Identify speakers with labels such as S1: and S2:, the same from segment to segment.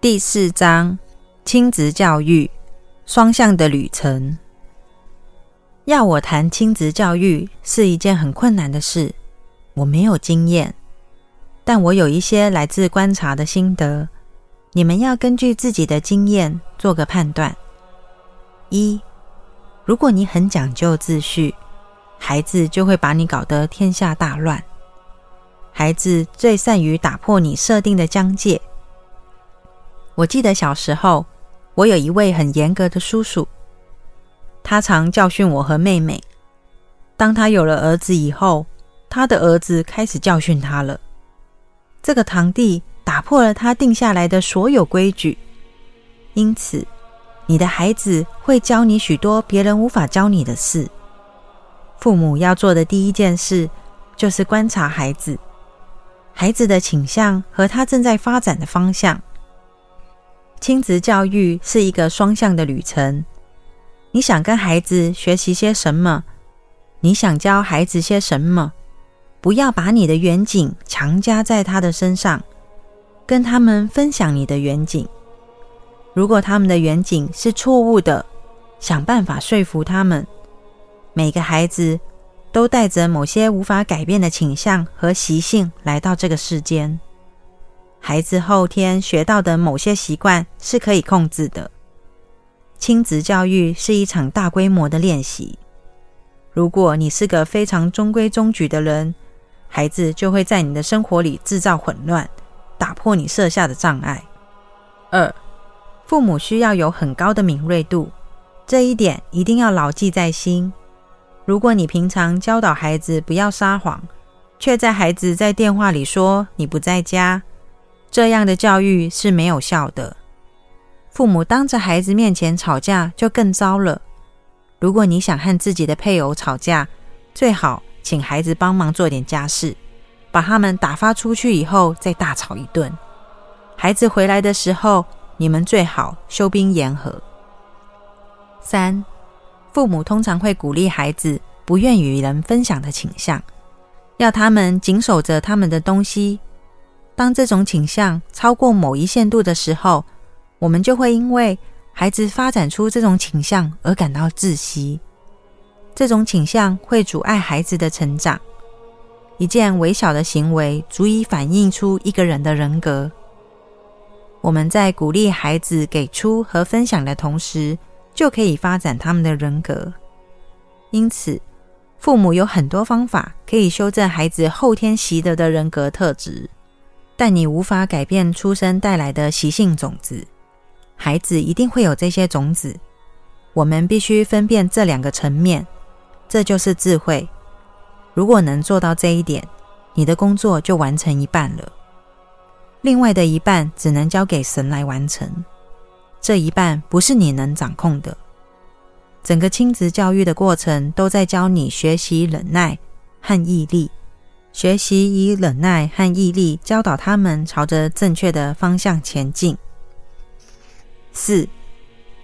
S1: 第四章：亲子教育双向的旅程。要我谈亲子教育是一件很困难的事，我没有经验，但我有一些来自观察的心得。你们要根据自己的经验做个判断。一，如果你很讲究秩序，孩子就会把你搞得天下大乱。孩子最善于打破你设定的疆界。我记得小时候，我有一位很严格的叔叔，他常教训我和妹妹。当他有了儿子以后，他的儿子开始教训他了。这个堂弟打破了他定下来的所有规矩，因此，你的孩子会教你许多别人无法教你的事。父母要做的第一件事，就是观察孩子。孩子的倾向和他正在发展的方向。亲子教育是一个双向的旅程。你想跟孩子学习些什么？你想教孩子些什么？不要把你的远景强加在他的身上，跟他们分享你的远景。如果他们的远景是错误的，想办法说服他们。每个孩子。都带着某些无法改变的倾向和习性来到这个世间。孩子后天学到的某些习惯是可以控制的。亲子教育是一场大规模的练习。如果你是个非常中规中矩的人，孩子就会在你的生活里制造混乱，打破你设下的障碍。二，父母需要有很高的敏锐度，这一点一定要牢记在心。如果你平常教导孩子不要撒谎，却在孩子在电话里说你不在家，这样的教育是没有效的。父母当着孩子面前吵架就更糟了。如果你想和自己的配偶吵架，最好请孩子帮忙做点家事，把他们打发出去以后再大吵一顿。孩子回来的时候，你们最好休兵言和。三。父母通常会鼓励孩子不愿与人分享的倾向，要他们紧守着他们的东西。当这种倾向超过某一限度的时候，我们就会因为孩子发展出这种倾向而感到窒息。这种倾向会阻碍孩子的成长。一件微小的行为足以反映出一个人的人格。我们在鼓励孩子给出和分享的同时，就可以发展他们的人格。因此，父母有很多方法可以修正孩子后天习得的人格特质，但你无法改变出生带来的习性种子。孩子一定会有这些种子。我们必须分辨这两个层面，这就是智慧。如果能做到这一点，你的工作就完成一半了。另外的一半只能交给神来完成。这一半不是你能掌控的。整个亲子教育的过程都在教你学习忍耐和毅力，学习以忍耐和毅力教导他们朝着正确的方向前进。四，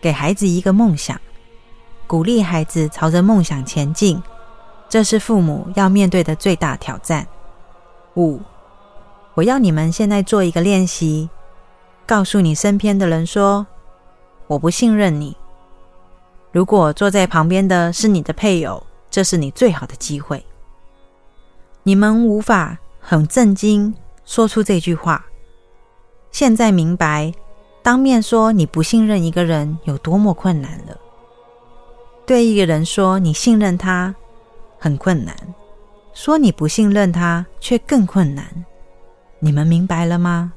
S1: 给孩子一个梦想，鼓励孩子朝着梦想前进，这是父母要面对的最大挑战。五，我要你们现在做一个练习，告诉你身边的人说。我不信任你。如果坐在旁边的是你的配偶，这是你最好的机会。你们无法很震惊说出这句话。现在明白，当面说你不信任一个人有多么困难了。对一个人说你信任他很困难，说你不信任他却更困难。你们明白了吗？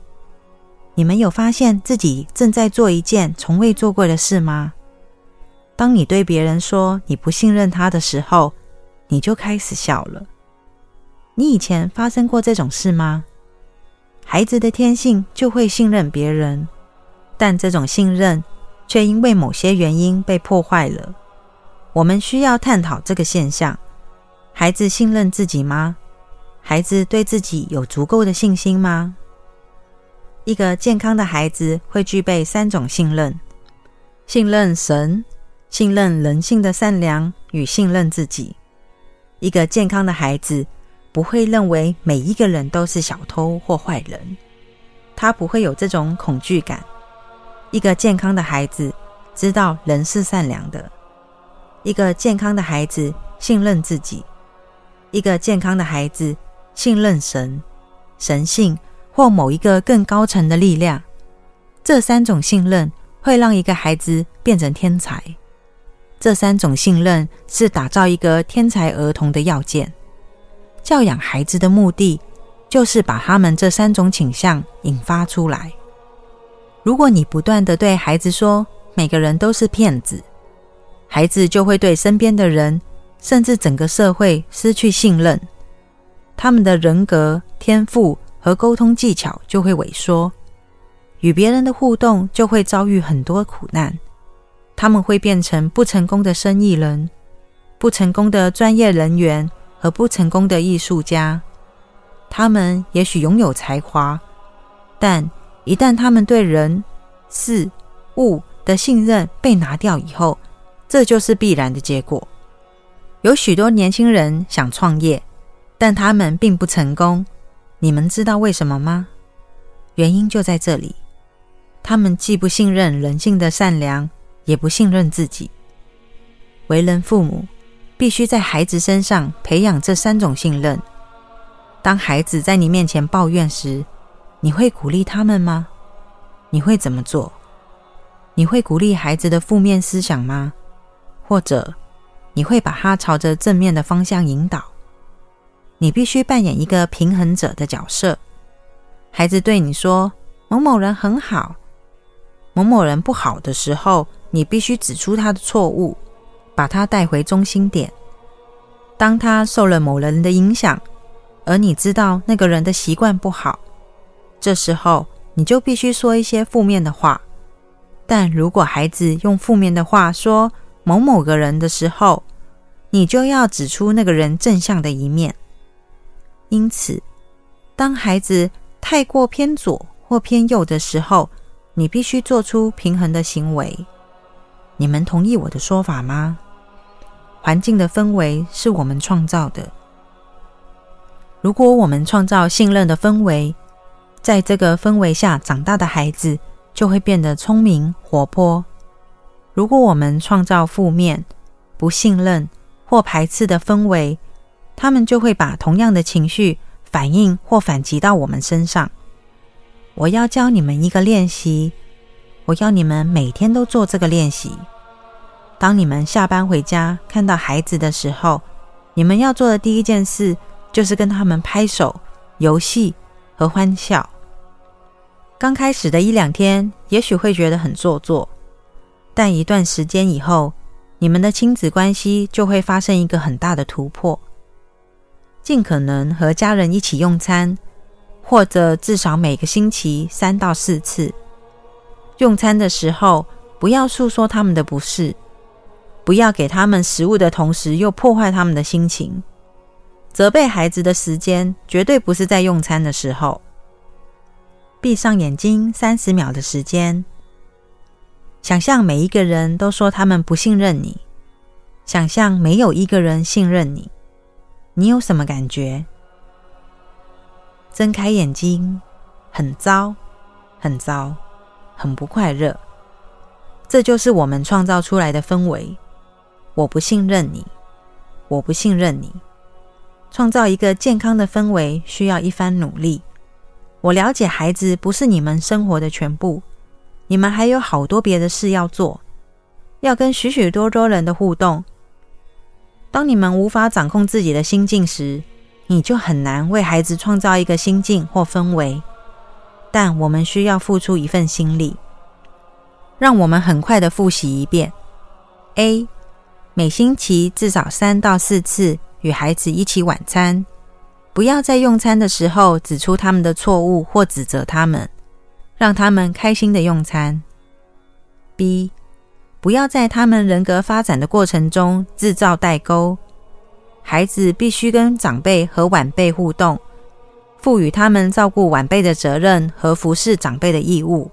S1: 你们有发现自己正在做一件从未做过的事吗？当你对别人说你不信任他的时候，你就开始笑了。你以前发生过这种事吗？孩子的天性就会信任别人，但这种信任却因为某些原因被破坏了。我们需要探讨这个现象：孩子信任自己吗？孩子对自己有足够的信心吗？一个健康的孩子会具备三种信任：信任神、信任人性的善良与信任自己。一个健康的孩子不会认为每一个人都是小偷或坏人，他不会有这种恐惧感，一个健康的孩子知道人是善良的，一个健康的孩子信任自己，一个健康的孩子信任神、神性或某一个更高层的力量。这三种信任会让一个孩子变成天才。这三种信任是打造一个天才儿童的要件。教养孩子的目的，就是把他们这三种倾向引发出来。如果你不断的对孩子说每个人都是骗子，孩子就会对身边的人，甚至整个社会失去信任，他们的人格、天赋和沟通技巧就会萎缩，与别人的互动就会遭遇很多苦难。他们会变成不成功的生意人、不成功的专业人员和不成功的艺术家。他们也许拥有才华，但一旦他们对人、事、物的信任被拿掉以后，这就是必然的结果。有许多年轻人想创业，但他们并不成功。你们知道为什么吗？原因就在这里：他们既不信任人性的善良。也不信任自己。为人父母，必须在孩子身上培养这三种信任。当孩子在你面前抱怨时，你会鼓励他们吗？你会怎么做？你会鼓励孩子的负面思想吗？或者你会把他朝着正面的方向引导？你必须扮演一个平衡者的角色。孩子对你说：“某某人很好，某某人不好的时候。”你必须指出他的错误，把他带回中心点。当他受了某人的影响，而你知道那个人的习惯不好，这时候你就必须说一些负面的话。但如果孩子用负面的话说某某个人的时候，你就要指出那个人正向的一面。因此，当孩子太过偏左或偏右的时候，你必须做出平衡的行为。你们同意我的说法吗？环境的氛围是我们创造的。如果我们创造信任的氛围，在这个氛围下长大的孩子就会变得聪明活泼。如果我们创造负面、不信任或排斥的氛围，他们就会把同样的情绪反应或反击到我们身上。我要教你们一个练习。我要你们每天都做这个练习。当你们下班回家看到孩子的时候，你们要做的第一件事就是跟他们拍手、游戏和欢笑。刚开始的一两天，也许会觉得很做作，但一段时间以后，你们的亲子关系就会发生一个很大的突破。尽可能和家人一起用餐，或者至少每个星期三到四次。用餐的时候，不要诉说他们的不适，不要给他们食物的同时又破坏他们的心情。责备孩子的时间绝对不是在用餐的时候。闭上眼睛三十秒的时间，想象每一个人都说他们不信任你，想象没有一个人信任你，你有什么感觉？睁开眼睛，很糟，很糟。很不快乐，这就是我们创造出来的氛围。我不信任你，我不信任你。创造一个健康的氛围需要一番努力。我了解孩子不是你们生活的全部，你们还有好多别的事要做，要跟许许多多人的互动。当你们无法掌控自己的心境时，你就很难为孩子创造一个心境或氛围。但我们需要付出一份心力。让我们很快的复习一遍：A. 每星期至少三到四次与孩子一起晚餐，不要在用餐的时候指出他们的错误或指责他们，让他们开心的用餐。B. 不要在他们人格发展的过程中制造代沟，孩子必须跟长辈和晚辈互动。赋予他们照顾晚辈的责任和服侍长辈的义务，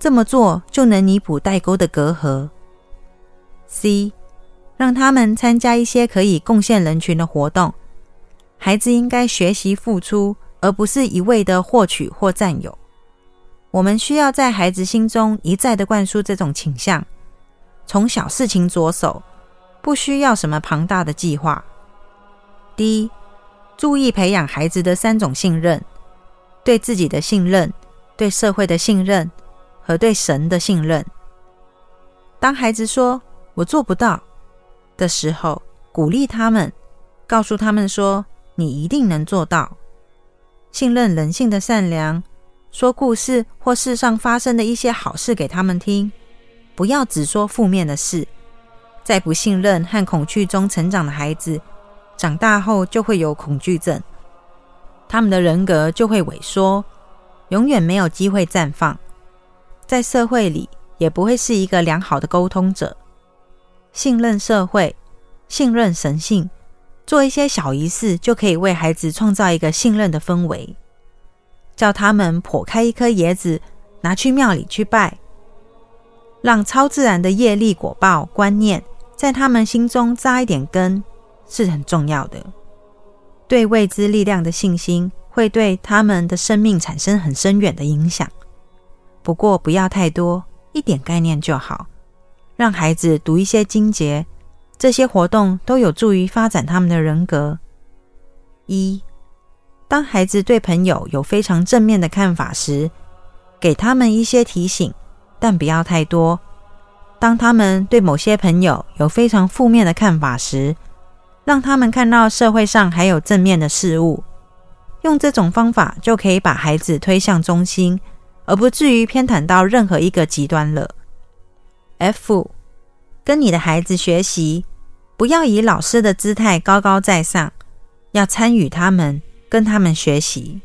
S1: 这么做就能弥补代沟的隔阂。C. 让他们参加一些可以贡献人群的活动。孩子应该学习付出，而不是一味的获取或占有。我们需要在孩子心中一再的灌输这种倾向，从小事情着手，不需要什么庞大的计划。第一，注意培养孩子的三种信任：对自己的信任、对社会的信任和对神的信任。当孩子说“我做不到”的时候，鼓励他们，告诉他们说：“你一定能做到。”信任人性的善良。说故事或世上发生的一些好事给他们听，不要只说负面的事。在不信任和恐惧中成长的孩子，长大后就会有恐惧症，他们的人格就会萎缩，永远没有机会绽放，在社会里也不会是一个良好的沟通者。信任社会，信任神性，做一些小仪式，就可以为孩子创造一个信任的氛围。叫他们剖开一颗椰子，拿去庙里去拜，让超自然的业力果报观念在他们心中扎一点根，是很重要的。对未知力量的信心，会对他们的生命产生很深远的影响。不过不要太多，一点概念就好。让孩子读一些经节，这些活动都有助于发展他们的人格。一。当孩子对朋友有非常正面的看法时，给他们一些提醒，但不要太多。当他们对某些朋友有非常负面的看法时，让他们看到社会上还有正面的事物。用这种方法就可以把孩子推向中心，而不至于偏袒到任何一个极端了。F，跟你的孩子学习，不要以老师的姿态高高在上，要参与他们。跟他们学习。